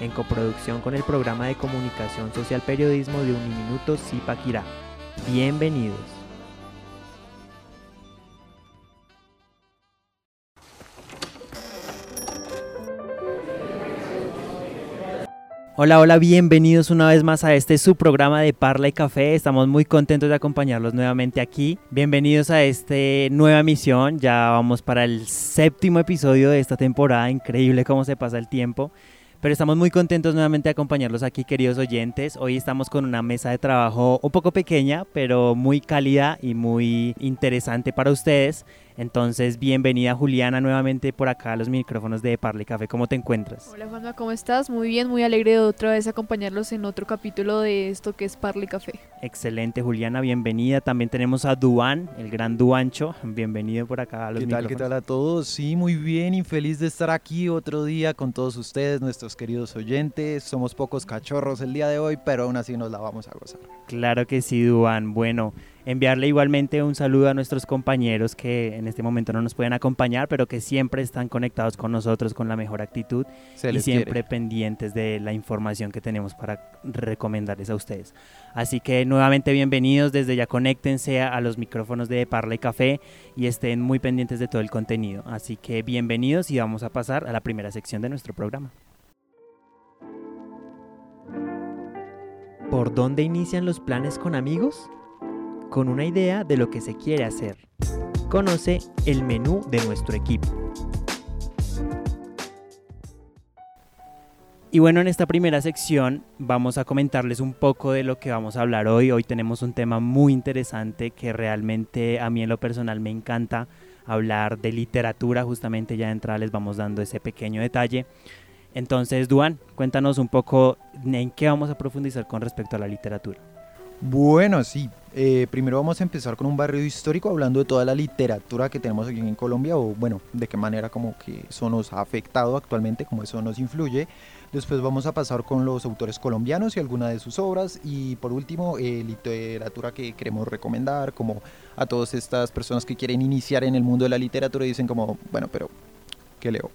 en coproducción con el programa de comunicación social periodismo de Uniminuto Zipaquirá. Bienvenidos. Hola, hola, bienvenidos una vez más a este su programa de Parla y Café. Estamos muy contentos de acompañarlos nuevamente aquí. Bienvenidos a esta nueva emisión. Ya vamos para el séptimo episodio de esta temporada. Increíble cómo se pasa el tiempo. Pero estamos muy contentos nuevamente de acompañarlos aquí, queridos oyentes. Hoy estamos con una mesa de trabajo un poco pequeña, pero muy cálida y muy interesante para ustedes. Entonces, bienvenida Juliana nuevamente por acá a los micrófonos de Parle Café. ¿Cómo te encuentras? Hola Juanma, ¿cómo estás? Muy bien, muy alegre de otra vez acompañarlos en otro capítulo de esto que es Parle Café. Excelente Juliana, bienvenida. También tenemos a Duan, el gran Duancho. Bienvenido por acá a los ¿Qué tal, micrófonos. qué tal a todos? Sí, muy bien y feliz de estar aquí otro día con todos ustedes, nuestros queridos oyentes. Somos pocos cachorros el día de hoy, pero aún así nos la vamos a gozar. Claro que sí, Duan. Bueno, enviarle igualmente un saludo a nuestros compañeros que en este momento no nos pueden acompañar, pero que siempre están conectados con nosotros con la mejor actitud Se y siempre quiere. pendientes de la información que tenemos para recomendarles a ustedes. Así que nuevamente bienvenidos, desde ya conéctense a los micrófonos de Parla y Café y estén muy pendientes de todo el contenido. Así que bienvenidos y vamos a pasar a la primera sección de nuestro programa. ¿Por dónde inician los planes con amigos? Con una idea de lo que se quiere hacer. Conoce el menú de nuestro equipo. Y bueno, en esta primera sección vamos a comentarles un poco de lo que vamos a hablar hoy. Hoy tenemos un tema muy interesante que realmente a mí en lo personal me encanta hablar de literatura. Justamente ya de entrada les vamos dando ese pequeño detalle. Entonces, Duan, cuéntanos un poco en qué vamos a profundizar con respecto a la literatura. Bueno, sí. eh, primero vamos a empezar con un barrio histórico hablando de toda la literatura que tenemos aquí en Colombia o bueno, de qué manera como que eso nos ha afectado actualmente, cómo eso nos influye. Después vamos a pasar con los autores colombianos y alguna de sus obras. Y por último, eh, literatura que queremos recomendar, como a todas estas personas que quieren iniciar en el mundo de la literatura dicen como, bueno, pero, ¿qué leo?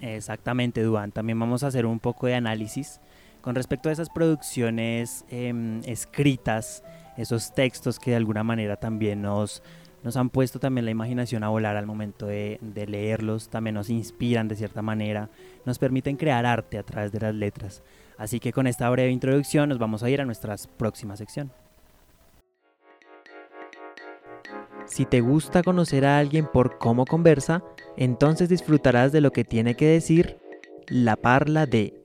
Exactamente, Duan. También vamos a hacer un poco de análisis con respecto a esas producciones em, escritas, esos textos que de alguna manera también nos, nos han puesto también la imaginación a volar al momento de, de leerlos, también nos inspiran de cierta manera, nos permiten crear arte a través de las letras. Así que con esta breve introducción nos vamos a ir a nuestra próxima sección. Si te gusta conocer a alguien por cómo conversa, entonces disfrutarás de lo que tiene que decir la parla de.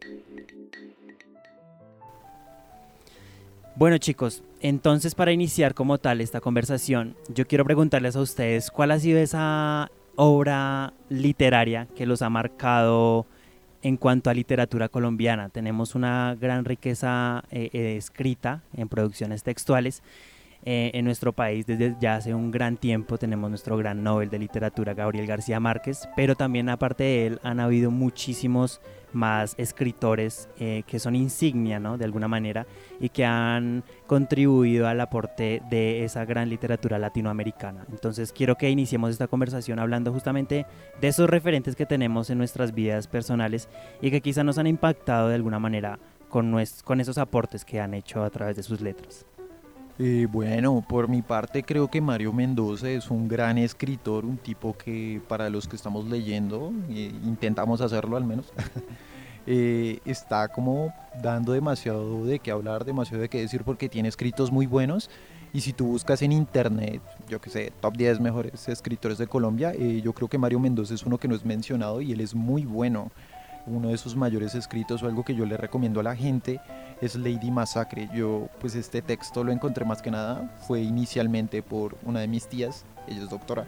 Bueno chicos, entonces para iniciar como tal esta conversación, yo quiero preguntarles a ustedes cuál ha sido esa obra literaria que los ha marcado en cuanto a literatura colombiana. Tenemos una gran riqueza eh, eh, escrita en producciones textuales. Eh, en nuestro país desde ya hace un gran tiempo tenemos nuestro gran Nobel de literatura Gabriel García Márquez, pero también aparte de él han habido muchísimos más escritores eh, que son insignia, ¿no? De alguna manera, y que han contribuido al aporte de esa gran literatura latinoamericana. Entonces quiero que iniciemos esta conversación hablando justamente de esos referentes que tenemos en nuestras vidas personales y que quizá nos han impactado de alguna manera con, nues- con esos aportes que han hecho a través de sus letras. Eh, bueno, por mi parte creo que Mario Mendoza es un gran escritor, un tipo que para los que estamos leyendo, eh, intentamos hacerlo al menos, eh, está como dando demasiado de qué hablar, demasiado de qué decir porque tiene escritos muy buenos y si tú buscas en internet, yo que sé, top 10 mejores escritores de Colombia, eh, yo creo que Mario Mendoza es uno que no es mencionado y él es muy bueno. Uno de sus mayores escritos o algo que yo le recomiendo a la gente es Lady Massacre. Yo, pues este texto lo encontré más que nada, fue inicialmente por una de mis tías, ella es doctora,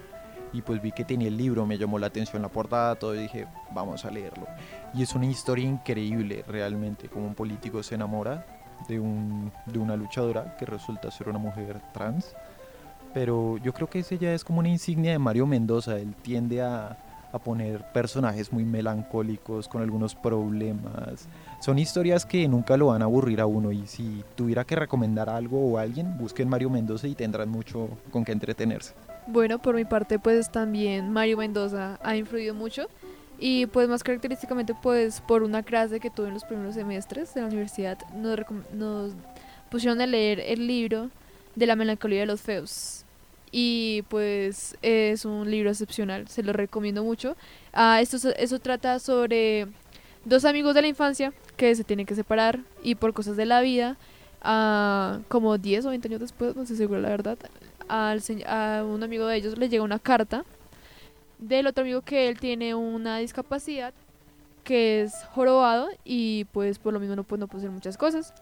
y pues vi que tenía el libro, me llamó la atención la portada, todo, y dije, vamos a leerlo. Y es una historia increíble, realmente, como un político se enamora de, un, de una luchadora que resulta ser una mujer trans. Pero yo creo que ese ya es como una insignia de Mario Mendoza. Él tiende a, a poner personajes muy melancólicos, con algunos problemas. Son historias que nunca lo van a aburrir a uno y si tuviera que recomendar algo o alguien, busquen Mario Mendoza y tendrán mucho con qué entretenerse. Bueno, por mi parte pues también Mario Mendoza ha influido mucho y pues más característicamente pues por una clase que tuve en los primeros semestres de la universidad nos, nos pusieron a leer el libro de la melancolía de los feos. Y pues es un libro excepcional, se lo recomiendo mucho. Ah, esto, eso trata sobre dos amigos de la infancia que se tienen que separar y por cosas de la vida, ah, como 10 o 20 años después, no sé seguro la verdad, al, a un amigo de ellos le llega una carta del otro amigo que él tiene una discapacidad que es jorobado y pues por lo mismo no, puede, no puede hacer muchas cosas.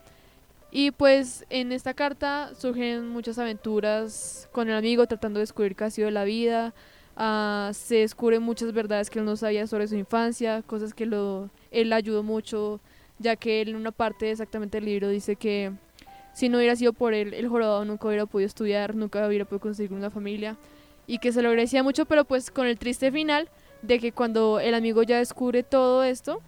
Y pues en esta carta surgen muchas aventuras con el amigo tratando de descubrir qué ha sido la vida. Uh, se descubren muchas verdades que él no sabía sobre su infancia, cosas que lo, él ayudó mucho, ya que él en una parte exactamente del libro dice que si no hubiera sido por él, el jorobado nunca hubiera podido estudiar, nunca hubiera podido conseguir una familia y que se lo agradecía mucho, pero pues con el triste final de que cuando el amigo ya descubre todo esto,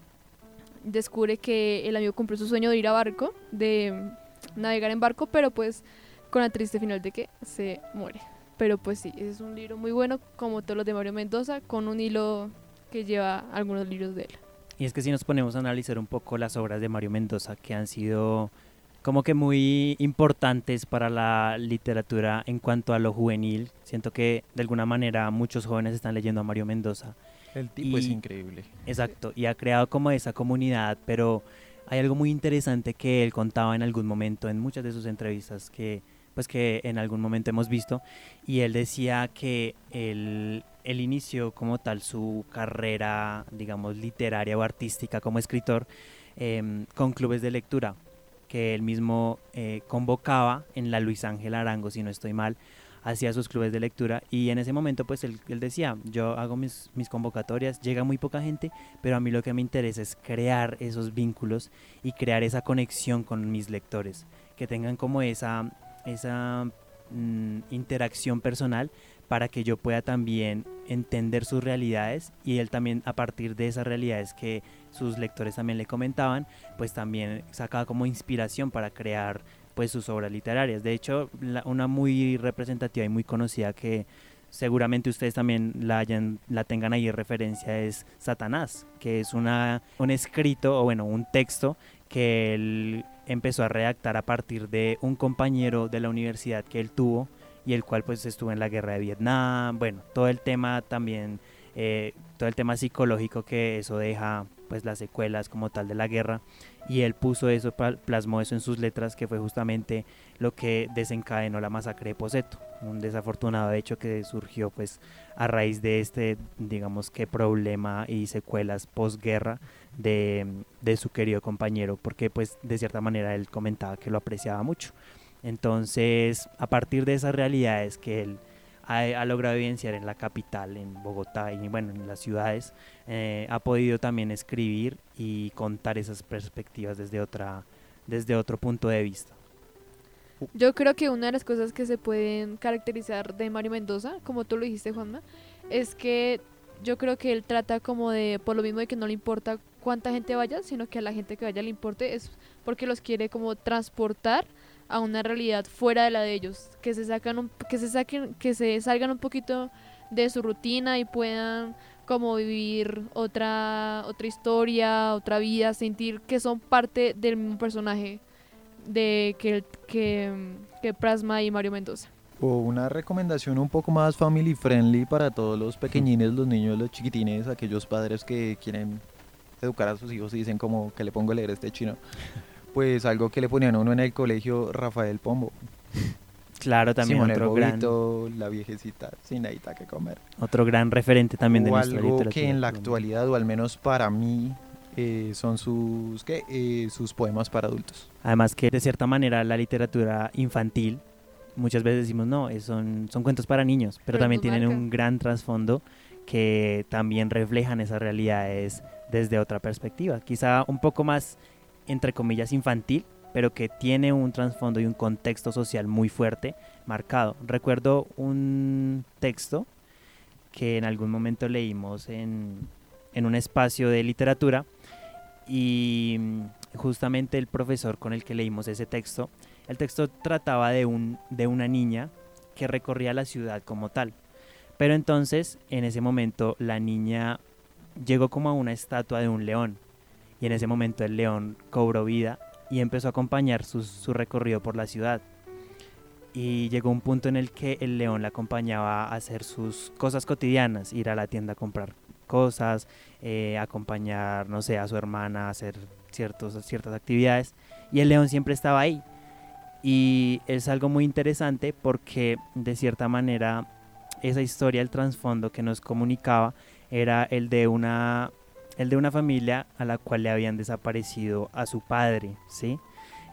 descubre que el amigo cumplió su sueño de ir a barco, de navegar en barco, pero pues con el triste final de que se muere. Pero pues sí, es un libro muy bueno, como todos los de Mario Mendoza, con un hilo que lleva algunos libros de él. Y es que si nos ponemos a analizar un poco las obras de Mario Mendoza, que han sido como que muy importantes para la literatura en cuanto a lo juvenil, siento que de alguna manera muchos jóvenes están leyendo a Mario Mendoza el tipo es increíble. Exacto, y ha creado como esa comunidad, pero hay algo muy interesante que él contaba en algún momento en muchas de sus entrevistas que pues que en algún momento hemos visto y él decía que él, inició como tal su carrera digamos literaria o artística como escritor em, con clubes de lectura que él mismo eh, convocaba en la Luis Ángel Arango si no estoy mal hacía sus clubes de lectura. Y en ese momento pues él, decía, yo hago mis, mis, convocatorias, llega muy poca gente, pero a mí lo que me interesa es crear esos vínculos y crear esa conexión con mis lectores, que tengan como esa, esa mm, interacción personal para que yo pueda también entender sus realidades y él también a partir de esas realidades que sus lectores también le comentaban, pues también sacaba como inspiración para crear pues sus obras literarias. De hecho, una muy representativa y muy conocida que seguramente ustedes también la, hayan, la tengan ahí en referencia es Satanás, que es una, un escrito o bueno, un texto que él empezó a redactar a partir de un compañero de la universidad que él tuvo y el cual pues estuvo en la guerra de Vietnam, bueno, todo el tema también, eh, todo el tema psicológico que eso deja pues las secuelas como tal de la guerra y él puso eso, plasmó eso en sus letras, que fue justamente lo que desencadenó la masacre de Poseto, un desafortunado hecho que surgió pues a raíz de este, digamos que problema y secuelas posguerra de, de su querido compañero, porque pues de cierta manera él comentaba que lo apreciaba mucho. Entonces, a partir de esas realidades que él ha, logrado evidenciar en la capital, en Bogotá y bueno, en las ciudades, eh, ha podido también escribir y contar esas perspectivas desde, otra, desde otro punto de vista. Yo creo que una de las cosas que se pueden caracterizar de Mario Mendoza, como tú lo dijiste, Juanma, es que yo creo que él trata como de, por lo mismo de que no le importa cuánta gente vaya, sino que a la gente que vaya le importe, es porque los quiere como transportar a una realidad fuera de la de ellos, que se sacan que se saquen, que se salgan un poquito de su rutina y puedan como vivir otra otra historia, otra vida, sentir que son parte del mismo personaje de que que, que Prasma y Mario Mendoza. O una recomendación un poco más family friendly para todos los pequeñines, los niños, los chiquitines, aquellos padres que quieren educar a sus hijos y dicen como que le pongo a leer este chino pues algo que le ponían a uno en el colegio, Rafael Pombo. Claro, también otro gran... la viejecita, sin nada que comer. Otro gran referente también de nuestra algo que en la actualidad, o al menos para mí, eh, son sus, ¿qué? Eh, sus poemas para adultos. Además que de cierta manera la literatura infantil, muchas veces decimos, no, son, son cuentos para niños, pero, también tienen un gran trasfondo que también reflejan esas realidades desde otra perspectiva. Quizá un poco más entre comillas, infantil, pero que tiene un trasfondo y un contexto social muy fuerte, marcado. Recuerdo un texto que en algún momento leímos en, en un espacio de literatura y mm, justamente el profesor con el que leímos ese texto, el texto trataba de, un, de una niña que recorría la ciudad como tal. Pero entonces, en ese momento, la niña llegó como a una estatua de un león. Y en ese momento el león cobró vida y empezó a acompañar su, recorrido por la ciudad. Y llegó un punto en el que el león la acompañaba a hacer sus cosas cotidianas, ir a la tienda a comprar cosas, eh, acompañar, no sé, a su hermana a hacer ciertos, ciertas actividades. Y el león siempre estaba ahí. Y es algo muy interesante porque de cierta manera esa historia, el trasfondo que nos comunicaba era el de una el de una familia a la cual le habían desaparecido a su padre, ¿sí?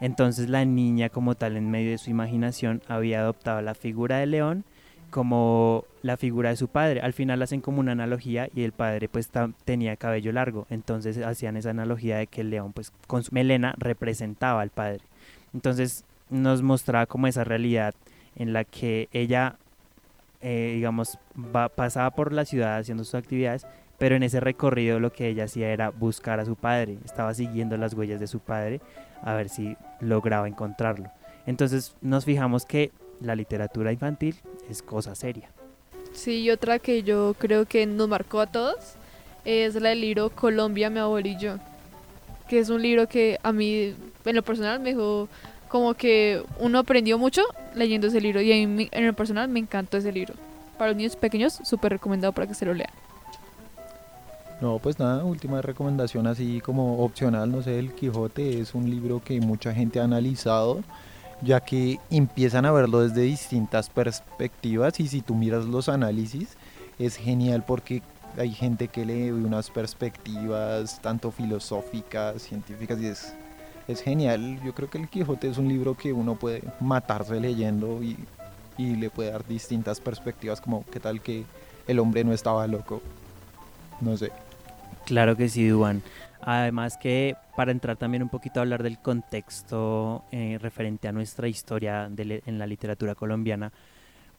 Entonces la niña como tal en medio de su imaginación había adoptado la figura del león como la figura de su padre. Al final hacen como una analogía y el padre pues tenía cabello largo, entonces hacían esa analogía de que el león pues con su melena representaba al padre. Entonces nos mostraba como esa realidad en la que ella, eh, digamos, pasaba por la ciudad haciendo sus actividades, pero en ese recorrido lo que ella hacía era buscar a su padre, estaba siguiendo las huellas de su padre a ver si lograba encontrarlo. Entonces nos fijamos que la literatura infantil es cosa seria. Sí, y otra que yo creo que nos marcó a todos es la del libro Colombia, mi abuelo que es un libro que a mí, en lo personal, me dejó como que uno aprendió mucho leyendo ese libro y en lo personal me encantó ese libro. Para los niños pequeños, súper recomendado para que se lo lean. No, pues nada, última recomendación así como opcional, no sé, El Quijote es un libro que mucha gente ha analizado, ya que empiezan a verlo desde distintas perspectivas y si tú miras los análisis, es genial porque hay gente que lee unas perspectivas tanto filosóficas, científicas y es es genial. Yo creo que El Quijote es un libro que uno puede matarse leyendo y, le puede dar distintas perspectivas, como qué tal que el hombre no estaba loco. No sé. Claro que sí, Duan. Además que para entrar también un poquito a hablar del contexto eh, referente a nuestra historia en la literatura colombiana,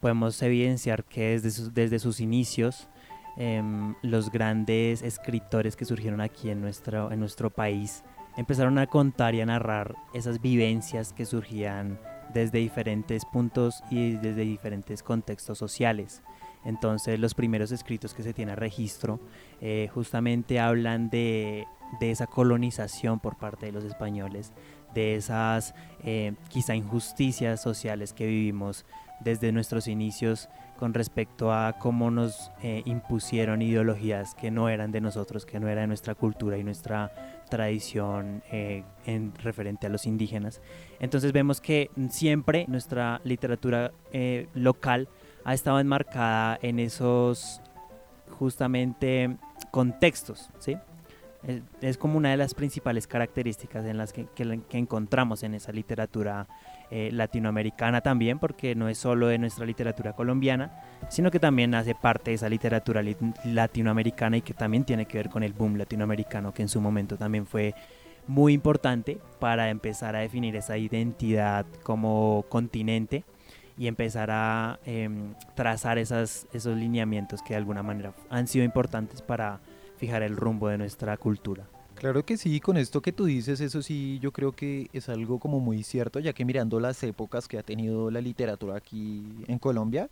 podemos evidenciar que desde sus, desde sus inicios em, los grandes escritores que surgieron aquí en nuestro, en nuestro país empezaron a contar y a narrar esas vivencias que surgían desde diferentes puntos y desde diferentes contextos sociales. Entonces los primeros escritos que se tiene registro eh, justamente hablan de, esa colonización por parte de los españoles, de esas eh, quizá injusticias sociales que vivimos desde nuestros inicios con respecto a cómo nos eh, impusieron ideologías que no eran de nosotros, que no eran de nuestra cultura y nuestra tradición en referente a los indígenas. Entonces vemos que siempre nuestra literatura local ha estado enmarcada en esos justamente contextos, ¿sí? Es, como una de las principales características en las que, encontramos en esa literatura eh, latinoamericana también, porque no es solo de nuestra literatura colombiana, sino que también hace parte de esa literatura latinoamericana y que también tiene que ver con el boom latinoamericano, que en su momento también fue muy importante para empezar a definir esa identidad como continente y empezar a em, trazar esas, esos lineamientos que de alguna manera han sido importantes para fijar el rumbo de nuestra cultura. Claro que sí, con esto que tú dices, eso sí, yo creo que es algo como muy cierto, ya que mirando las épocas que ha tenido la literatura aquí en Colombia,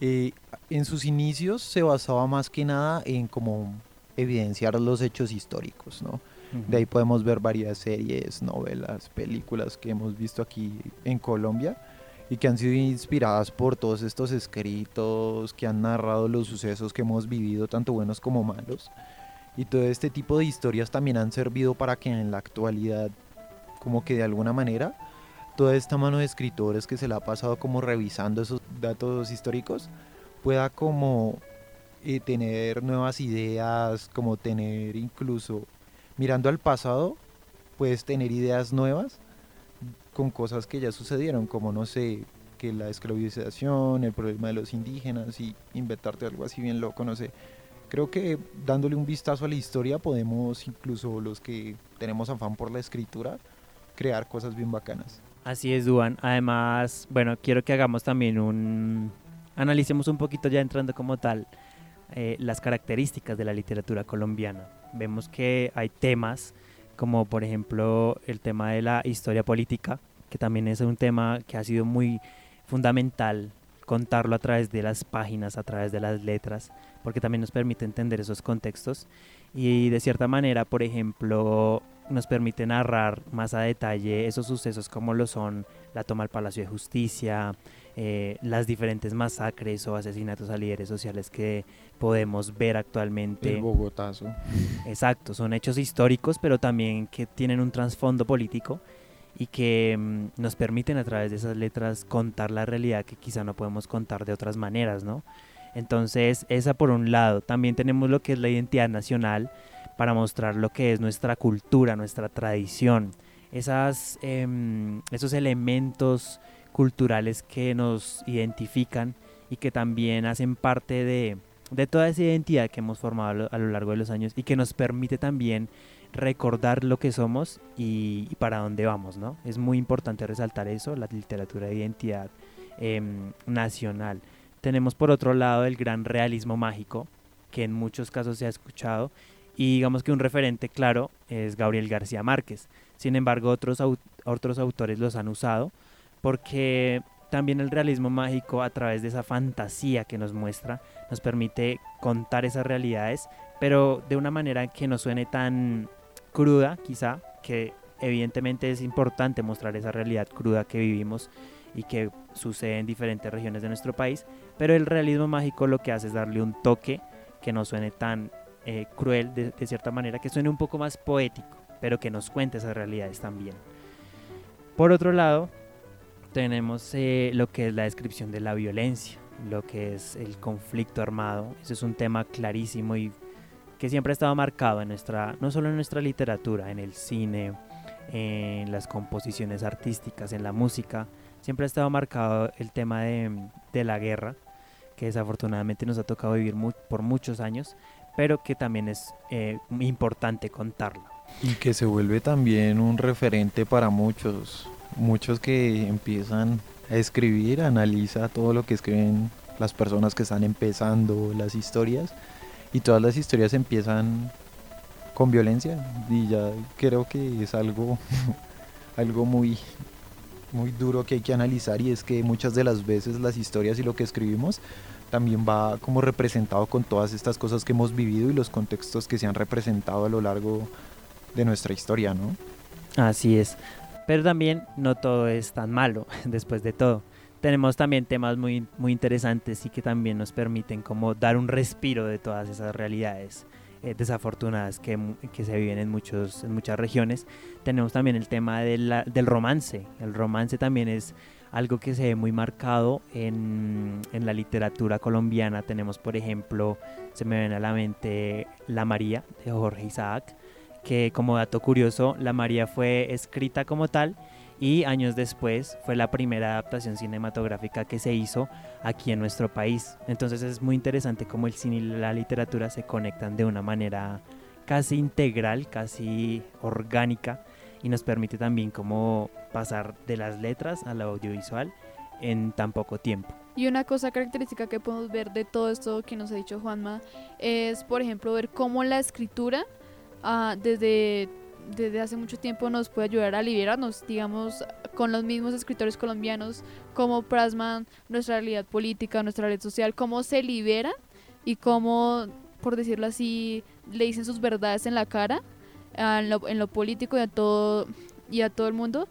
eh, en sus inicios se basaba más que nada en como evidenciar los hechos históricos, ¿no? De ahí podemos ver varias series, novelas, películas que hemos visto aquí en Colombia y que han sido inspiradas por todos estos escritos que han narrado los sucesos que hemos vivido, tanto buenos como malos. Y todo este tipo de historias también han servido para que en la actualidad, como que de alguna manera, toda esta mano de escritores que se le ha pasado como revisando esos datos históricos pueda como eh, tener nuevas ideas, como tener incluso, mirando al pasado, puedes tener ideas nuevas con cosas que ya sucedieron, como no sé, que la esclavización, el problema de los indígenas y inventarte algo así bien loco, no sé. Creo que dándole un vistazo a la historia podemos, incluso los que tenemos afán por la escritura, crear cosas bien bacanas. Así es, Duan. Además, bueno, quiero que hagamos también un... Analicemos un poquito ya entrando como tal eh, las características de la literatura colombiana. Vemos que hay temas como por ejemplo el tema de la historia política, que también es un tema que ha sido muy fundamental contarlo a través de las páginas, a través de las letras, porque también nos permite entender esos contextos. Y de cierta manera, por ejemplo, nos permite narrar más a detalle esos sucesos como lo son la toma al Palacio de Justicia, eh, las diferentes masacres o asesinatos a líderes sociales que podemos ver actualmente. El Bogotazo. Exacto, son hechos históricos, pero también que tienen un trasfondo político y que mm, nos permiten a través de esas letras contar la realidad que quizá no podemos contar de otras maneras, ¿no? Entonces, esa por un lado. También tenemos lo que es la identidad nacional para mostrar lo que es nuestra cultura, nuestra tradición, esas, em, esos elementos culturales que nos identifican y que también hacen parte de, de toda esa identidad que hemos formado a lo largo de los años y que nos permite también recordar lo que somos y, para dónde vamos, ¿no? Es muy importante resaltar eso, la literatura de identidad em, nacional. Tenemos por otro lado el gran realismo mágico, que en muchos casos se ha escuchado, y digamos que un referente claro es Gabriel García Márquez. Sin embargo, otros, otros autores los han usado porque también el realismo mágico a través de esa fantasía que nos muestra nos permite contar esas realidades, pero de una manera que no suene tan cruda, quizá, que evidentemente es importante mostrar esa realidad cruda que vivimos y que sucede en diferentes regiones de nuestro país, pero el realismo mágico lo que hace es darle un toque que no suene tan eh, cruel de, cierta manera, que suene un poco más poético, pero que nos cuente esas realidades también. Por otro lado, tenemos eh, lo que es la descripción de la violencia, lo que es el conflicto armado. Ese es un tema clarísimo y que siempre ha estado marcado en nuestra, no solo en nuestra literatura, en el cine, en las composiciones artísticas, en la música, siempre ha estado marcado el tema de, de la guerra, que desafortunadamente nos ha tocado vivir por muchos años, pero que también es eh, importante contarlo. Y que se vuelve también un referente para muchos, muchos que empiezan a escribir, analiza todo lo que escriben las personas que están empezando las historias y todas las historias empiezan con violencia y ya creo que es algo algo muy muy duro que hay que analizar y es que muchas de las veces las historias y lo que escribimos también va como representado con todas estas cosas que hemos vivido y los contextos que se han representado a lo largo de nuestra historia, ¿no? Así es. Pero también no todo es tan malo después de todo tenemos también temas muy, muy interesantes y que también nos permiten como dar un respiro de todas esas realidades eh, desafortunadas que, que, se viven en, muchos, en muchas regiones. Tenemos también el tema de del romance. El romance también es algo que se ve muy marcado en, en, la literatura colombiana. Tenemos, por ejemplo, se me viene a la mente La María de Jorge Isaac, que como dato curioso, La María fue escrita como tal y años después fue la primera adaptación cinematográfica que se hizo aquí en nuestro país. Entonces es muy interesante cómo el cine y la literatura se conectan de una manera casi integral, casi orgánica y nos permite también como pasar de las letras al audiovisual en tan poco tiempo. Y una cosa característica que podemos ver de todo esto que nos ha dicho Juanma es, por ejemplo, ver cómo la escritura ah, desde desde hace mucho tiempo nos puede ayudar a liberarnos, digamos, con los mismos escritores colombianos, cómo plasman nuestra realidad política, nuestra realidad social, cómo se liberan y cómo, por decirlo así, le dicen sus verdades en la cara en lo, en lo político y a todo y a todo el mundo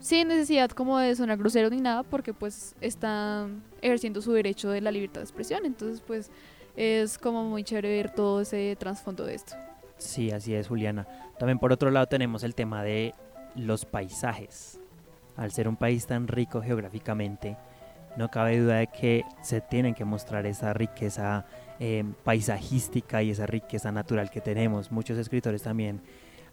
sin necesidad como de sonar grosero ni nada porque pues están ejerciendo su derecho de la libertad de expresión. Entonces pues es como muy chévere ver todo ese trasfondo de esto Sí, así es, Juliana. También por otro lado tenemos el tema de los paisajes. Al ser un país tan rico geográficamente, no cabe duda de que se tienen que mostrar esa riqueza eh, paisajística y esa riqueza natural que tenemos. Muchos escritores también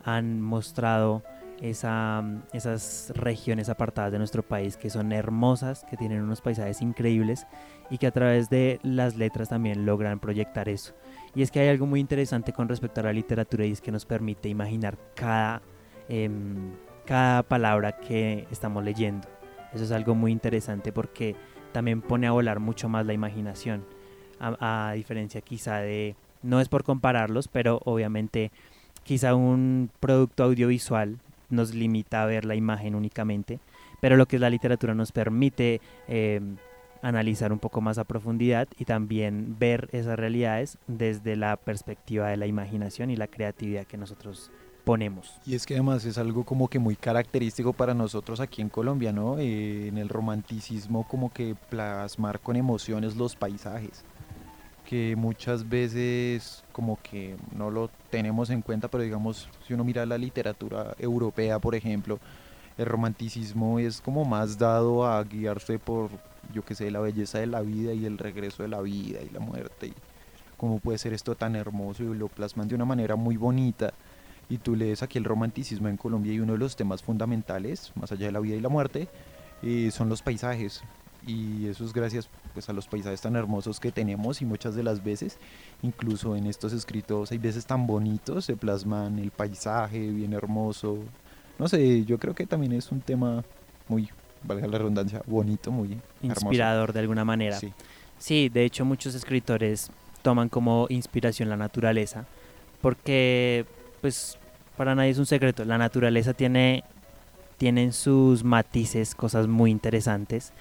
han mostrado esa, esas regiones apartadas de nuestro país que son hermosas, que tienen unos paisajes increíbles y que a través de las letras también logran proyectar eso. Y es que hay algo muy interesante con respecto a la literatura y es que nos permite imaginar cada, em, cada palabra que estamos leyendo. Eso es algo muy interesante porque también pone a volar mucho más la imaginación, a, a diferencia quizá de, no es por compararlos, pero obviamente quizá un producto audiovisual nos limita a ver la imagen únicamente, pero lo que es la literatura nos permite eh, analizar un poco más a profundidad y también ver esas realidades desde la perspectiva de la imaginación y la creatividad que nosotros ponemos. Y es que además es algo como que muy característico para nosotros aquí en Colombia, ¿no? Eh, en el romanticismo como que plasmar con emociones los paisajes, que muchas veces como que no lo tenemos en cuenta, pero digamos, si uno mira la literatura europea, por ejemplo, el romanticismo es como más dado a guiarse por, yo que sé, la belleza de la vida y el regreso de la vida y la muerte, y cómo puede ser esto tan hermoso y lo plasman de una manera muy bonita y tú lees aquí el romanticismo en Colombia y uno de los temas fundamentales, más allá de la vida y la muerte, eh, son los paisajes. Y eso es gracias pues, a los paisajes tan hermosos que tenemos y muchas de las veces, incluso en estos escritos hay veces tan bonitos, se plasman el paisaje bien hermoso. No sé, yo creo que también es un tema muy, valga la redundancia, bonito, muy inspirador de alguna manera. Sí. sí, de hecho muchos escritores toman como inspiración la naturaleza, porque pues para nadie es un secreto, la naturaleza tiene, tiene sus matices cosas muy interesantes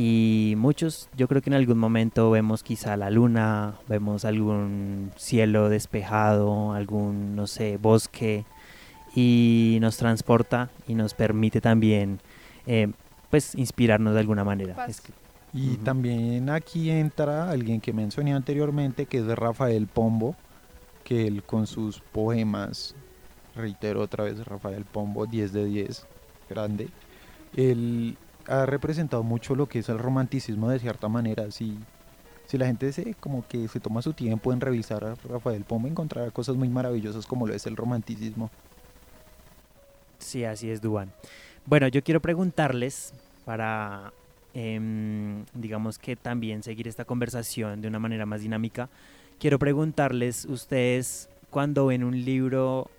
y muchos yo creo que en algún momento vemos quizá la luna, vemos algún cielo despejado, algún no sé, bosque y nos transporta y nos permite también eh, pues inspirarnos de alguna manera. y también aquí entra alguien que mencioné anteriormente que es de Rafael Pombo que él con sus poemas, reitero otra vez, Rafael Pombo, 10 de 10, grande, él ha representado mucho lo que es el romanticismo de cierta manera. Si, si la gente se, como que se toma su tiempo en revisar a Rafael Pombo, encontrará cosas muy maravillosas como lo es el romanticismo. Sí, así es, Duan. Bueno, yo quiero preguntarles para, em, digamos que también seguir esta conversación de una manera más dinámica, quiero preguntarles, ustedes cuando ven un libro,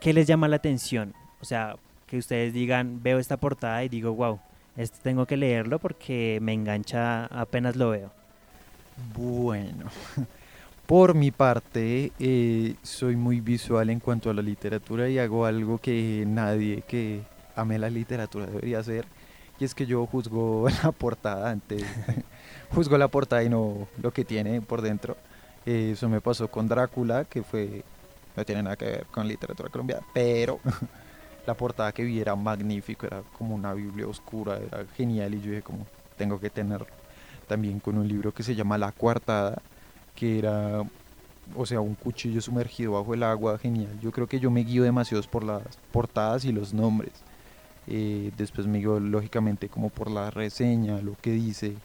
¿qué les llama la atención? O sea, que ustedes digan, veo esta portada y digo, wow, este tengo que leerlo porque me engancha apenas lo veo. Bueno, por mi parte, eh, soy muy visual en cuanto a la literatura y hago algo que nadie que ame la literatura debería hacer. Y es que yo juzgo la portada antes, juzgo la portada y no lo que tiene por dentro. Eso me pasó con Drácula, que fue no tiene nada que ver con literatura colombiana, pero la portada que vi era magnífico, era como una Biblia oscura, era genial y yo dije como tengo que tener también con un libro que se llama La Cuartada, que era, o sea, un cuchillo sumergido bajo el agua, genial. Yo creo que yo me guío demasiado por las portadas y los nombres. Eh, después me guío lógicamente como por la reseña, lo que dice,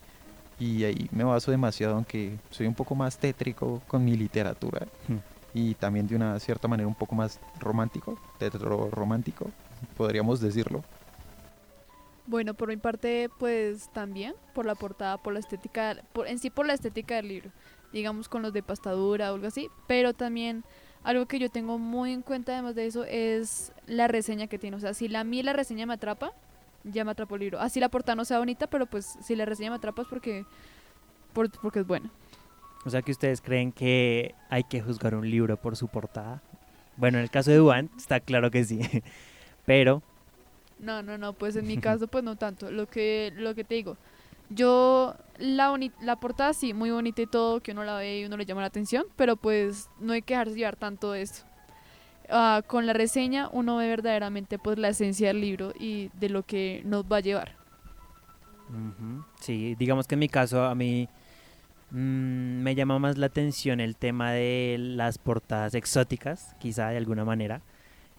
y ahí me baso demasiado, aunque soy un poco más tétrico con mi literatura hmm. Y también de una cierta manera un poco más romántico, tetro romántico, podríamos decirlo. Bueno, por mi parte, pues también por la portada, por la estética, por, en sí por la estética del libro, digamos con los de pastadura o algo así, pero también algo que yo tengo muy en cuenta además de eso es la reseña que tiene, o sea, si a mí la reseña me atrapa, ya me atrapó el libro. Así la portada no sea bonita, pero pues si la reseña me atrapa es porque, porque es buena. O sea que ustedes creen que hay que juzgar un libro por su portada. Bueno, en el caso de Duan está claro que sí, pero... No, no, no, pues en mi caso pues no tanto. Lo que, lo que te digo, yo la, la portada sí, muy bonita y todo, que uno la ve y uno le llama la atención, pero pues no hay que dejarse llevar tanto de eso. Ah, con la reseña uno ve verdaderamente pues la esencia del libro y de lo que nos va a llevar. Sí, digamos que en mi caso a mí mm, me llama más la atención el tema de las portadas exóticas, quizá de alguna manera.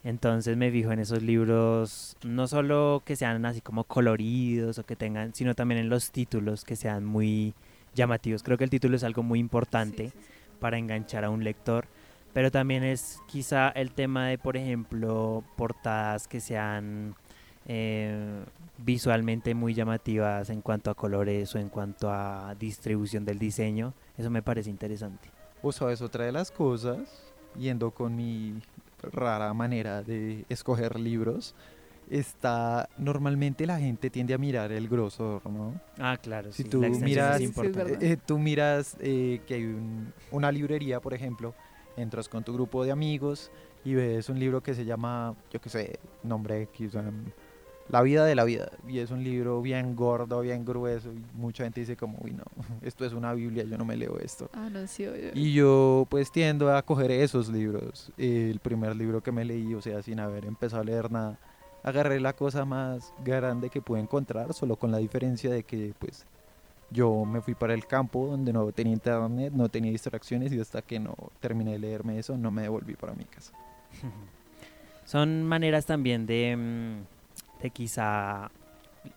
Entonces me fijo en esos libros, no solo que sean así como coloridos o que tengan, sino también en los títulos que sean muy llamativos. Creo que el título es algo muy importante para enganchar a un lector pero también es quizá el tema de, por ejemplo, portadas que sean eh, visualmente muy llamativas en cuanto a colores o en cuanto a distribución del diseño. Eso me parece interesante. O sabes, otra de las cosas, yendo con mi rara manera de escoger libros, está normalmente la gente tiende a mirar el grosor, ¿no? Ah, claro. Si sí, tú miras- es. Eh, tú miras eh, que hay un- una librería, por ejemplo, entras con tu grupo de amigos y ves un libro que se llama, yo qué sé, nombre X, um, La vida de la vida. Y es un libro bien gordo, bien grueso. Y mucha gente dice como, uy, no, esto es una Biblia, yo no me leo esto. Ah, no, sí, obvio. Y yo pues tiendo a coger esos libros. El primer libro que me leí, o sea, sin haber empezado a leer nada, agarré la cosa más grande que pude encontrar, solo con la diferencia de que pues yo me fui para el campo donde no tenía internet, no tenía distracciones y hasta que no terminé de leerme eso no me devolví para mi casa. Son maneras también de, mm, de quizá,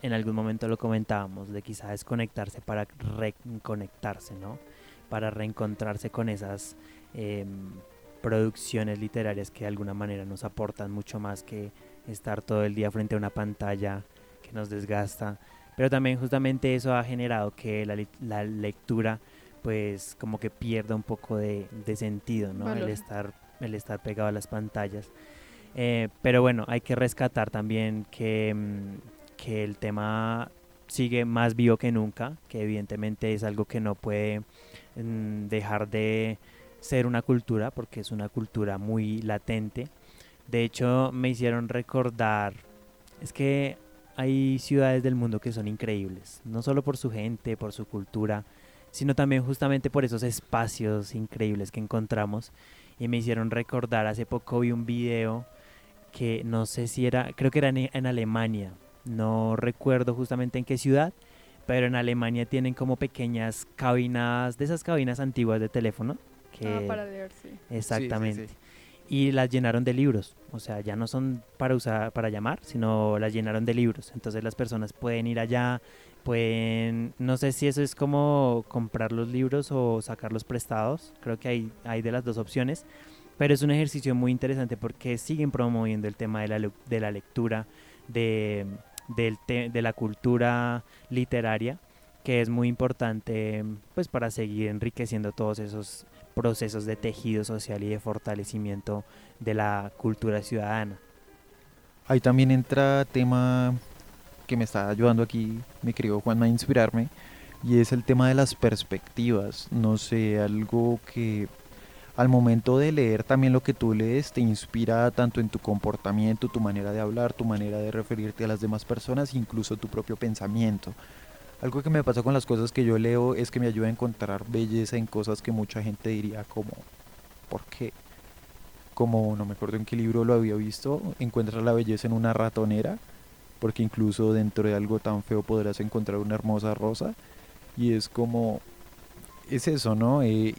en algún momento lo comentábamos, de quizá desconectarse para reconectarse, ¿no? Para reencontrarse con esas em, producciones literarias que de alguna manera nos aportan mucho más que estar todo el día frente a una pantalla que nos desgasta. Pero también justamente eso ha generado que la, la lectura pues como que pierda un poco de, de sentido, ¿no? El estar, el estar pegado a las pantallas. Eh, pero bueno, hay que rescatar también que, mm, que el tema sigue más vivo que nunca, que evidentemente es algo que no puede mm, dejar de ser una cultura, porque es una cultura muy latente. De hecho, me hicieron recordar, es que hay ciudades del mundo que son increíbles, no solo por su gente, por su cultura, sino también justamente por esos espacios increíbles que encontramos. Y me hicieron recordar, hace poco vi un video que no sé si era, creo que era en, en Alemania, no recuerdo justamente en qué ciudad, pero en Alemania tienen como pequeñas cabinas, de esas cabinas antiguas de teléfono. Que, Ah, para leer, sí. Exactamente. Sí, sí, Y las llenaron de libros. O sea, ya no son para usar, para llamar, sino las llenaron de libros. Entonces las personas pueden ir allá, pueden, no sé si eso es como comprar los libros o sacarlos prestados. Creo que hay, hay de las dos opciones. Pero es un ejercicio muy interesante porque siguen promoviendo el tema de la, de la lectura, de, del te- de la cultura literaria, que es muy importante pues para seguir enriqueciendo todos esos procesos de tejido social y de fortalecimiento de la cultura ciudadana. Ahí también entra tema que me está ayudando aquí, mi querido Juanma, a inspirarme, y es el tema de las perspectivas. No sé, algo que al momento de leer también lo que tú lees te inspira tanto en tu comportamiento, tu manera de hablar, tu manera de referirte a las demás personas, incluso tu propio pensamiento. Algo que me pasa con las cosas que yo leo es que me ayuda a encontrar belleza en cosas que mucha gente diría como, ¿por qué? Como no me acuerdo en qué libro lo había visto, encuentras la belleza en una ratonera, porque incluso dentro de algo tan feo podrás encontrar una hermosa rosa. Y es como, es eso, ¿no? Eh,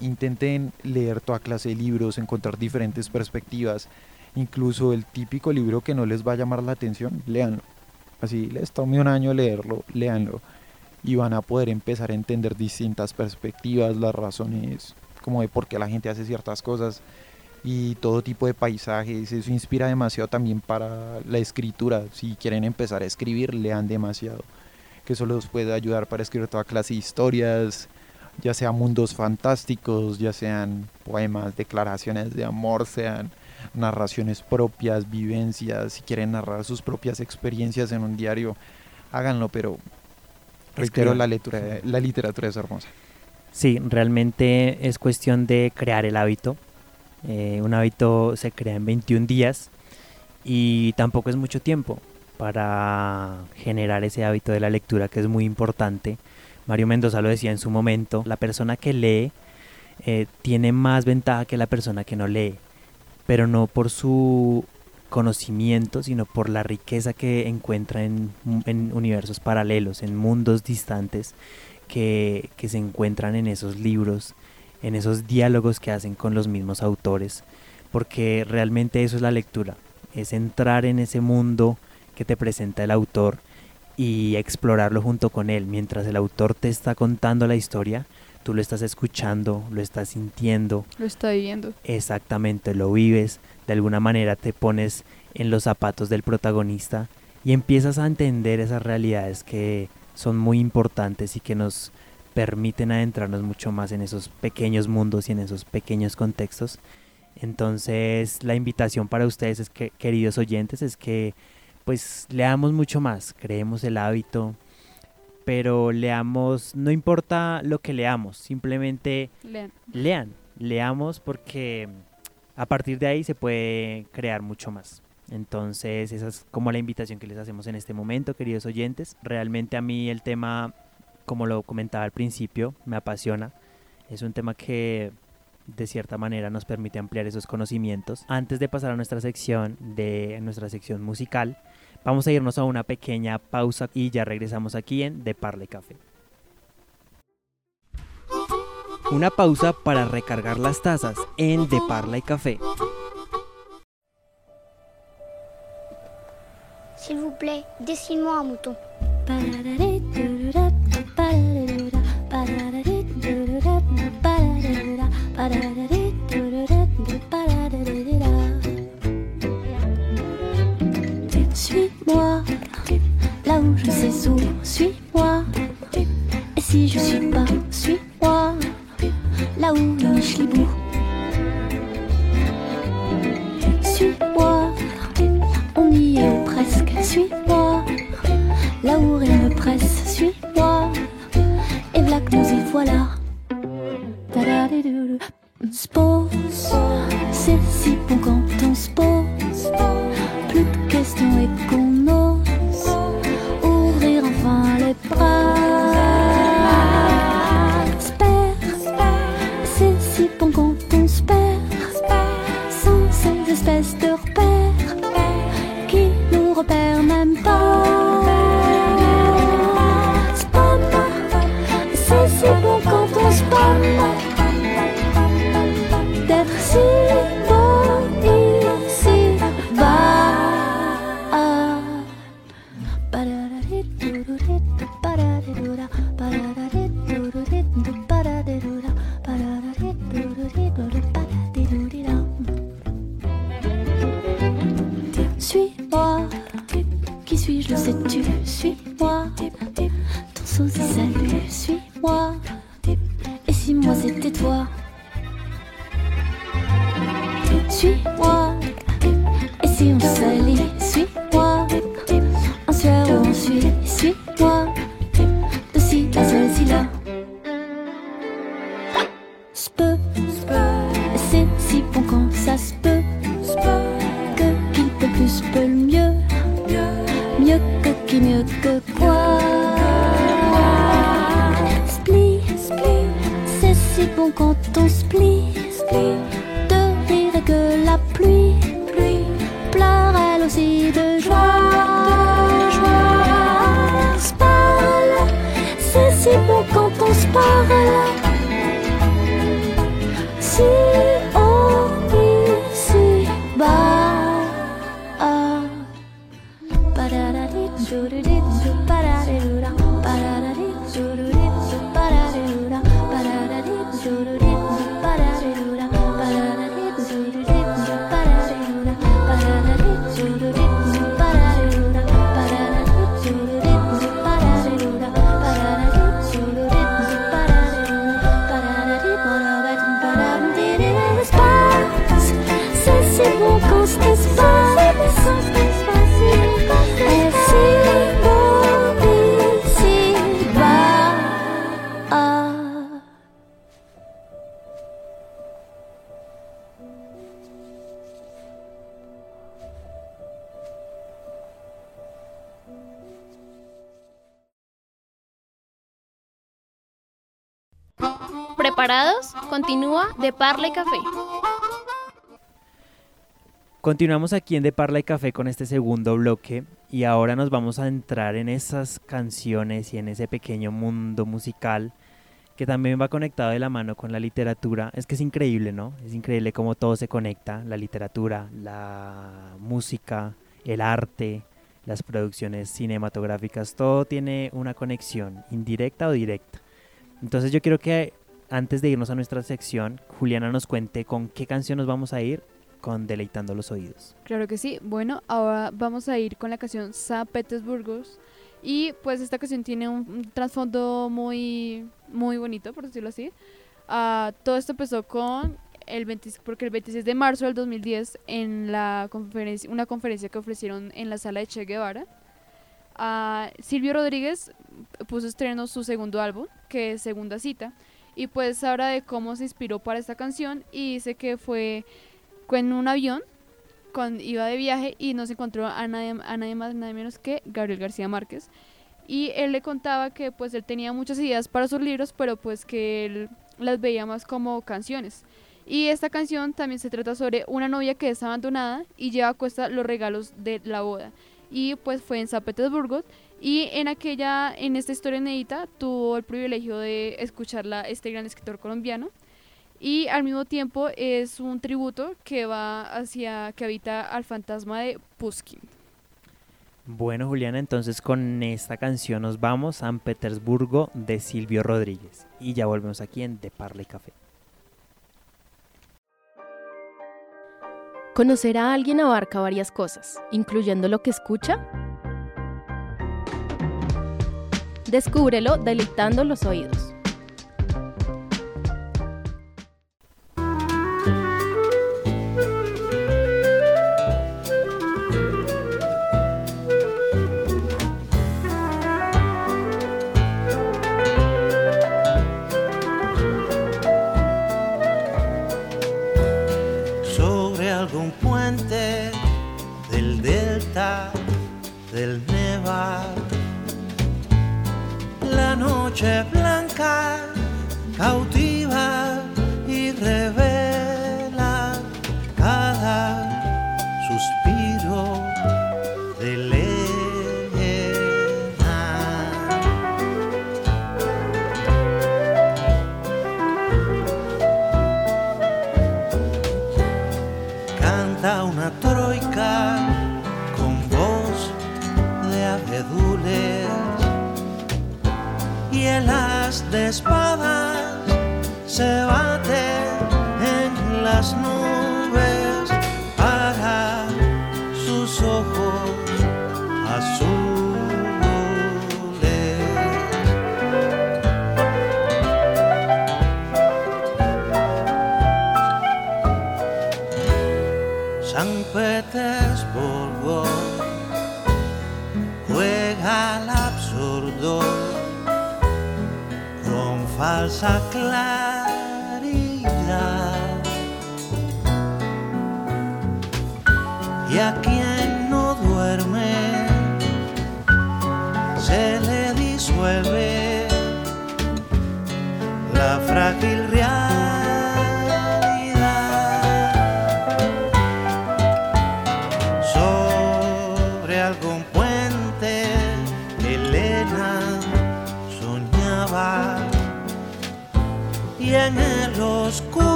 intenten leer toda clase de libros, encontrar diferentes perspectivas, incluso el típico libro que no les va a llamar la atención, léanlo. Así les tome un año leerlo, léanlo. Y van a poder empezar a entender distintas perspectivas, las razones como de por qué la gente hace ciertas cosas y todo tipo de paisajes. Eso inspira demasiado también para la escritura. Si quieren empezar a escribir, lean demasiado. Que eso los puede ayudar para escribir toda clase de historias, ya sea mundos fantásticos, ya sean poemas, declaraciones de amor, sean narraciones propias, vivencias, si quieren narrar sus propias experiencias en un diario, háganlo, pero reitero, la, lectura- la literatura es hermosa. Sí, realmente es cuestión de crear el hábito. Eh, un hábito se crea en 21 días y tampoco es mucho tiempo para generar ese hábito de la lectura que es muy importante. Mario Mendoza lo decía en su momento, la persona que lee eh, tiene más ventaja que la persona que no lee, pero no por su conocimiento, sino por la riqueza que encuentra en, en universos paralelos, en mundos distantes que, que se encuentran en esos libros, en esos diálogos que hacen con los mismos autores, porque realmente eso es la lectura, es entrar en ese mundo que te presenta el autor y explorarlo junto con él. Mientras el autor te está contando la historia, tú lo estás escuchando, lo estás sintiendo, Lo está viviendo. exactamente, lo vives, de alguna manera te pones en los zapatos del protagonista y empiezas a entender esas realidades que son muy importantes y que nos permiten adentrarnos mucho más en esos pequeños mundos y en esos pequeños contextos. Entonces la invitación para ustedes, es que, queridos oyentes, es que pues leamos mucho más, creemos el hábito, pero leamos, no importa lo que leamos, simplemente Lean. lean, leamos porque a partir de ahí se puede crear mucho más. Entonces, esa es como la invitación que les hacemos en este momento, queridos oyentes. Realmente a mí el tema, como lo comentaba al principio, me apasiona. Es un tema que de cierta manera nos permite ampliar esos conocimientos. Antes de pasar a nuestra sección de nuestra sección musical, vamos a irnos a una pequeña pausa y ya regresamos aquí en De Parle Café. Una pausa para recargar las tazas en De Parla y Café. S'il vous plaît, dessine-moi un mouton. Continúa de Parle Café. Continuamos aquí en De Parla y Café con este segundo bloque y ahora nos vamos a entrar en esas canciones y en ese pequeño mundo musical que también va conectado de la mano con la literatura. Es que es increíble, ¿no? Es increíble cómo todo se conecta, la literatura, la música, el arte, las producciones cinematográficas, todo tiene una conexión, indirecta o directa. Entonces yo quiero que antes de irnos a nuestra sección, Juliana nos cuente con qué canción nos vamos a ir con Deleitando los Oídos. Claro que sí. Bueno, ahora vamos a ir con la canción San Petersburgos. Y pues esta canción tiene un, trasfondo muy, muy bonito, por decirlo así. Ah, todo esto empezó con el 20 porque el 26 de marzo del 2010, en la conferencia, una conferencia que ofrecieron en la sala de Che Guevara, a Silvio Rodríguez puso estreno su segundo álbum, que es Segunda Cita, y pues habla de cómo se inspiró para esta canción y dice que fue en un avión, cuando iba de viaje y no se encontró a nadie, a nadie más, nadie menos que Gabriel García Márquez. Y él le contaba que pues él tenía muchas ideas para sus libros, pero pues que él las veía más como canciones. Y esta canción también se trata sobre una novia que es abandonada y lleva a cuesta los regalos de la boda. Y pues fue en San Petersburgo y en aquella, en esta historia inédita, tuvo el privilegio de escucharla este gran escritor colombiano. Y al mismo tiempo es un tributo que va hacia, que habita al fantasma de Pushkin. Bueno, Juliana, entonces con esta canción nos vamos a San Petersburgo de Silvio Rodríguez. Y ya volvemos aquí en De Parla y Café. Conocer a alguien abarca varias cosas, incluyendo lo que escucha. Descúbrelo deleitando los oídos.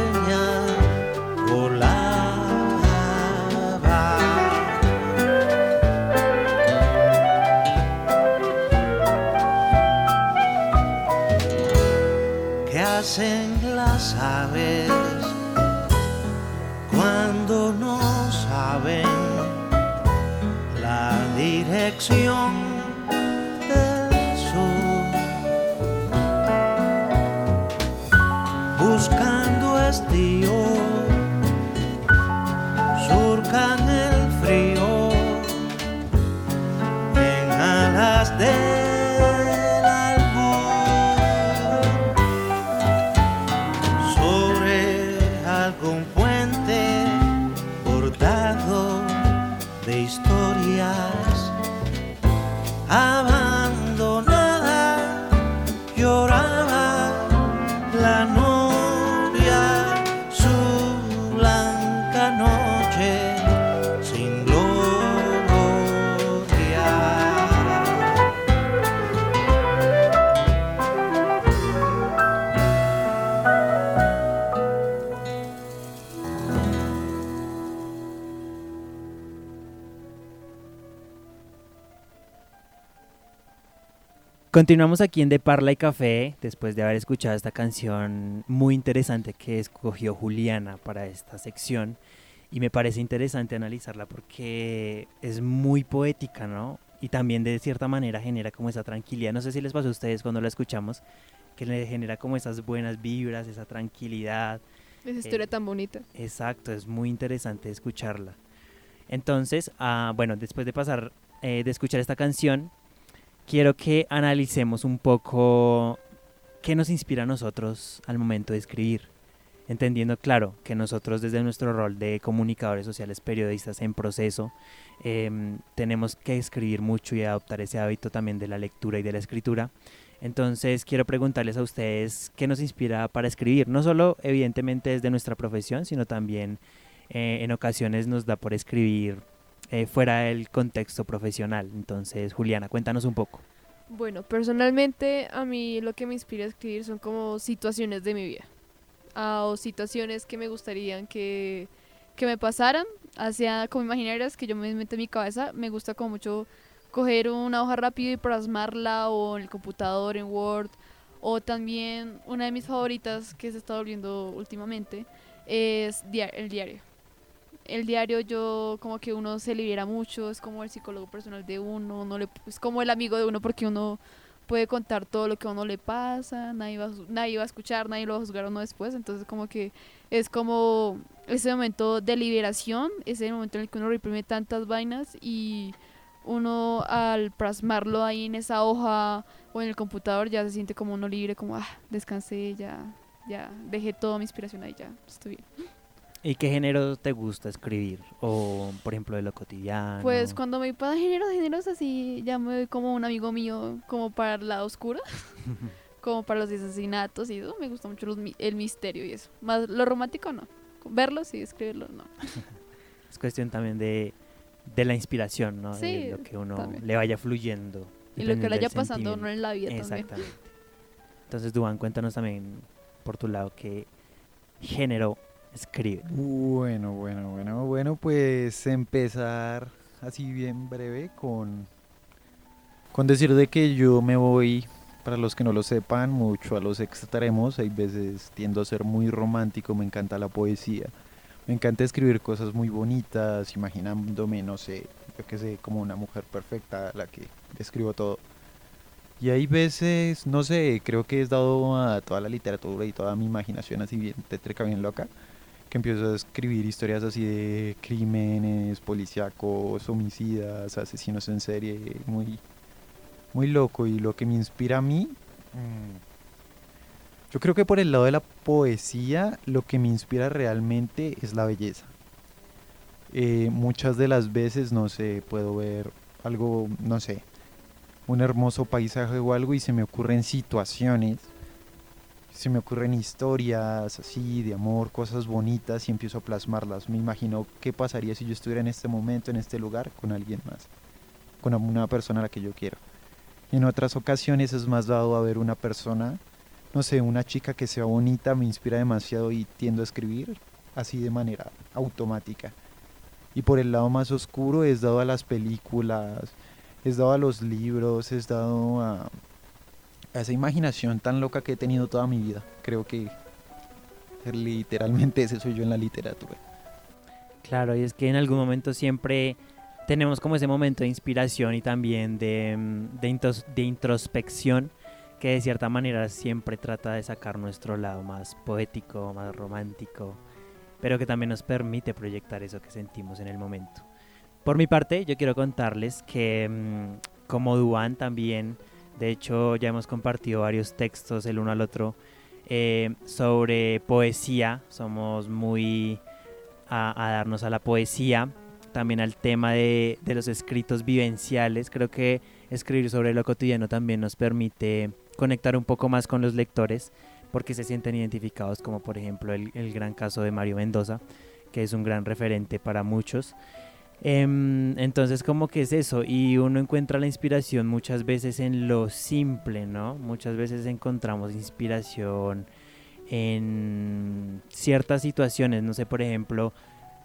yeah. Continuamos aquí en De Parla y Café, después de haber escuchado esta canción muy interesante que escogió Juliana para esta sección. Y me parece interesante analizarla porque es muy poética, ¿no? y también de cierta manera genera como esa tranquilidad. No sé si les pasó a ustedes cuando la escuchamos, que le genera como esas buenas vibras, esa tranquilidad. Esa historia tan bonita. Exacto, es muy interesante escucharla. Entonces, ah, bueno, después de pasar, eh, de escuchar esta canción, quiero que analicemos un poco qué nos inspira a nosotros al momento de escribir. Entendiendo, claro, que nosotros desde nuestro rol de comunicadores sociales, periodistas en proceso, em, tenemos que escribir mucho y adoptar ese hábito también de la lectura y de la escritura. Entonces quiero preguntarles a ustedes qué nos inspira para escribir, no solo evidentemente desde nuestra profesión, sino también eh, en ocasiones nos da por escribir eh, fuera del contexto profesional. Entonces, Juliana, cuéntanos un poco. Bueno, personalmente a mí lo que me inspira a escribir son como situaciones de mi vida. ah, o situaciones que me gustarían que, que me pasaran, hacia como imaginarias que yo me meto en mi cabeza. Me gusta como mucho coger una hoja rápido y plasmarla o en el computador, en Word. O también una de mis favoritas que se está volviendo últimamente es el diario. El diario yo como que uno se libera mucho, es como el psicólogo personal de uno, no le, es como el amigo de uno porque uno puede contar todo lo que a uno le pasa, nadie va, nadie va a escuchar, nadie lo va a juzgar a uno después, entonces como que es como ese momento de liberación, ese momento en el que uno reprime tantas vainas y uno al plasmarlo ahí en esa hoja o en el computador ya se siente como uno libre, como ah, descansé, ya, ya dejé toda mi inspiración ahí, ya estoy bien. ¿Y qué género te gusta escribir? O, por ejemplo, de lo cotidiano. Pues cuando me pasa géneros, géneros así, ya me voy como un amigo mío, como para el lado oscuro, como para los asesinatos y eso, me gusta mucho los el misterio y eso. Más lo romántico no, verlo sí, escribirlo no. Es cuestión también de, de la inspiración, ¿no? Sí, de lo que uno también. le vaya fluyendo. Y lo que le haya pasando a uno en la vida también. Exactamente. Entonces, Duan, cuéntanos también por tu lado qué género escribe. Bueno, bueno, bueno, bueno, pues empezar así bien breve con, con decir de que yo me voy, para los que no lo sepan, mucho a los extremos, hay veces tiendo a ser muy romántico, me encanta la poesía, me encanta escribir cosas muy bonitas, imaginándome, no sé, yo que sé, como una mujer perfecta, a la que escribo todo. Y hay veces, no sé, creo que es dado a toda la literatura y toda mi imaginación así bien tétrica, bien loca, que empiezo a escribir historias así de crímenes, policíacos, homicidas, asesinos en serie, muy, muy loco. Y lo que me inspira a mí, mm, yo creo que por el lado de la poesía, lo que me inspira realmente es la belleza. Eh, muchas de las veces, no sé, puedo ver algo, no sé, un hermoso paisaje o algo y se me ocurren situaciones se me ocurren historias así de amor, cosas bonitas y empiezo a plasmarlas. Me imagino qué pasaría si yo estuviera en este momento, en este lugar, con alguien más, con una persona a la que yo quiero. En otras ocasiones es más dado a ver una persona, no sé, una chica que sea bonita, me inspira demasiado y tiendo a escribir así de manera automática. Y por el lado más oscuro es dado a las películas, es dado a los libros, es dado a, a esa imaginación tan loca que he tenido toda mi vida. Creo que literalmente ese soy yo en la literatura. Claro, y es que en algún momento siempre tenemos como ese momento de inspiración y también de, mm, de, intos- de introspección que de cierta manera siempre trata de sacar nuestro lado más poético, más romántico, pero que también nos permite proyectar eso que sentimos en el momento. Por mi parte, yo quiero contarles que mm, como Duan también, de hecho ya hemos compartido varios textos el uno al otro eh, sobre poesía, somos muy a, darnos a la poesía, también al tema de, de los escritos vivenciales. Creo que escribir sobre lo cotidiano también nos permite conectar un poco más con los lectores porque se sienten identificados, como por ejemplo el, el gran caso de Mario Mendoza, que es un gran referente para muchos. Em, entonces como que es eso y uno encuentra la inspiración muchas veces en lo simple, ¿no? Muchas veces encontramos inspiración en ciertas situaciones, no sé, por ejemplo,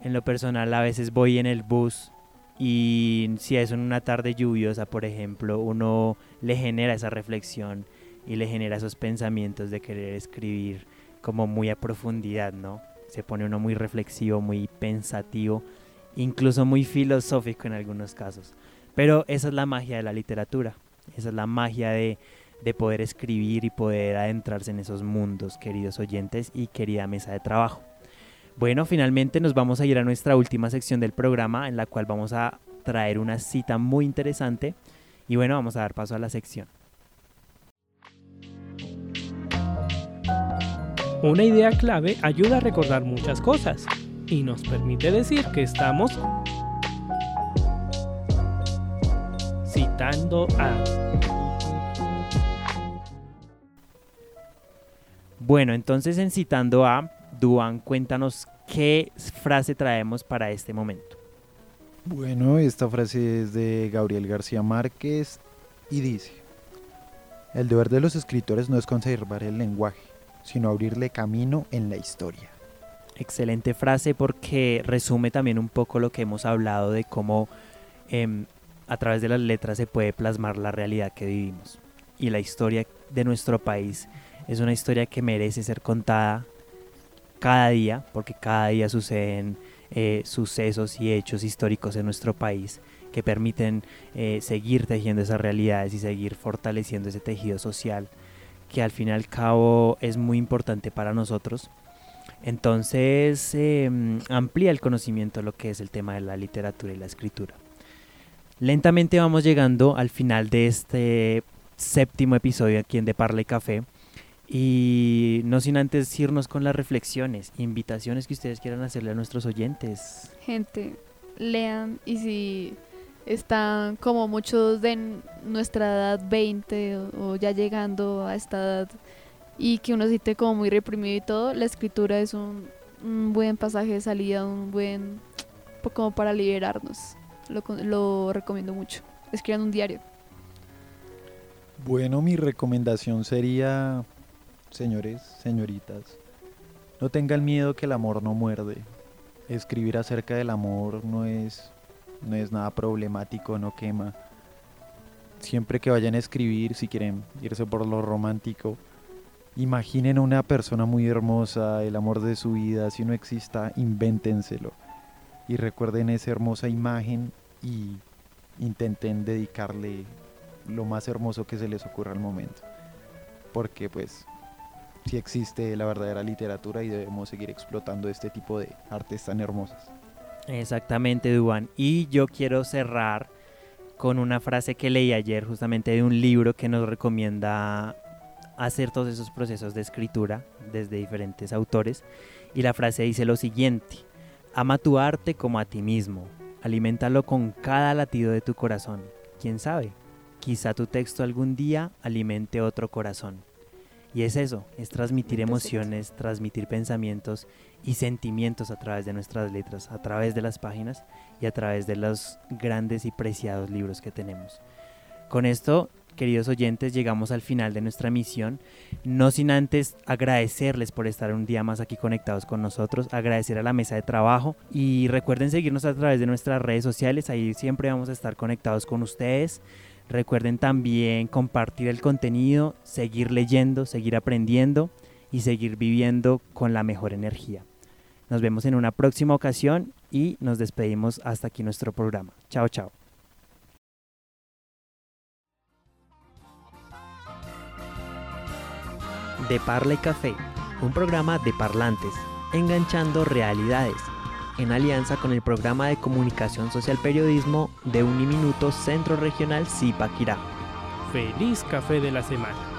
en lo personal a veces voy en el bus y si es en una tarde lluviosa, por ejemplo, uno le genera esa reflexión y le genera esos pensamientos de querer escribir como muy a profundidad, ¿no? Se pone uno muy reflexivo, muy pensativo, incluso muy filosófico en algunos casos. Pero esa es la magia de la literatura, esa es la magia de, de poder escribir y poder adentrarse en esos mundos, queridos oyentes y querida mesa de trabajo. Bueno, finalmente nos vamos a ir a nuestra última sección del programa en la cual vamos a traer una cita muy interesante y bueno, vamos a dar paso a la sección. Una idea clave ayuda a recordar muchas cosas y nos permite decir que estamos citando a... Bueno, entonces en citando a Duan, cuéntanos qué frase traemos para este momento. Bueno, esta frase es de Gabriel García Márquez y dice, el deber de los escritores no es conservar el lenguaje, sino abrirle camino en la historia. Excelente frase porque resume también un poco lo que hemos hablado de cómo em, a través de las letras se puede plasmar la realidad que vivimos. Y la historia de nuestro país es una historia que merece ser contada cada día, porque cada día suceden eh, sucesos y hechos históricos en nuestro país que permiten eh, seguir tejiendo esas realidades y seguir fortaleciendo ese tejido social que al fin y al cabo es muy importante para nosotros. Entonces em, amplía el conocimiento lo que es el tema de la literatura y la escritura. Lentamente vamos llegando al final de este séptimo episodio aquí en De Parla y Café. Y no sin antes irnos con las reflexiones, invitaciones que ustedes quieran hacerle a nuestros oyentes. Gente, lean y si están como muchos de nuestra edad 20 o, o ya llegando a esta edad y que uno siente como muy reprimido y todo, la escritura es un, buen pasaje de salida, un buen como para liberarnos. Lo, lo recomiendo mucho. Escriban un diario. Bueno, mi recomendación sería, señores, señoritas, no tengan miedo que el amor no muerde. Escribir acerca del amor no es, no es nada problemático, no quema. Siempre que vayan a escribir, si quieren irse por lo romántico, imaginen a una persona muy hermosa, el amor de su vida, si no exista, invéntenselo. Y recuerden esa hermosa imagen y intenten dedicarle lo más hermoso que se les ocurra al momento. Porque pues sí existe la verdadera literatura y debemos seguir explotando este tipo de artes tan hermosas. Exactamente, Duan. Y yo quiero cerrar con una frase que leí ayer justamente de un libro que nos recomienda hacer todos esos procesos de escritura desde diferentes autores. Y la frase dice lo siguiente, ama tu arte como a ti mismo, aliméntalo con cada latido de tu corazón. ¿Quién sabe? Quizá tu texto algún día alimente otro corazón. Y es eso, es transmitir emociones, transmitir pensamientos y sentimientos a través de nuestras letras, a través de las páginas y a través de los grandes y preciados libros que tenemos. Con esto, queridos oyentes, llegamos al final de nuestra misión, no sin antes agradecerles por estar un día más aquí conectados con nosotros, agradecer a la mesa de trabajo y recuerden seguirnos a través de nuestras redes sociales, ahí siempre vamos a estar conectados con ustedes. Recuerden también compartir el contenido, seguir leyendo, seguir aprendiendo y seguir viviendo con la mejor energía. Nos vemos en una próxima ocasión y nos despedimos hasta aquí nuestro programa. Chao, chao. De Parla y Café, un programa de parlantes, enganchando realidades, en alianza con el programa de comunicación social periodismo de Uniminuto Centro Regional Zipaquirá. Feliz café de la semana.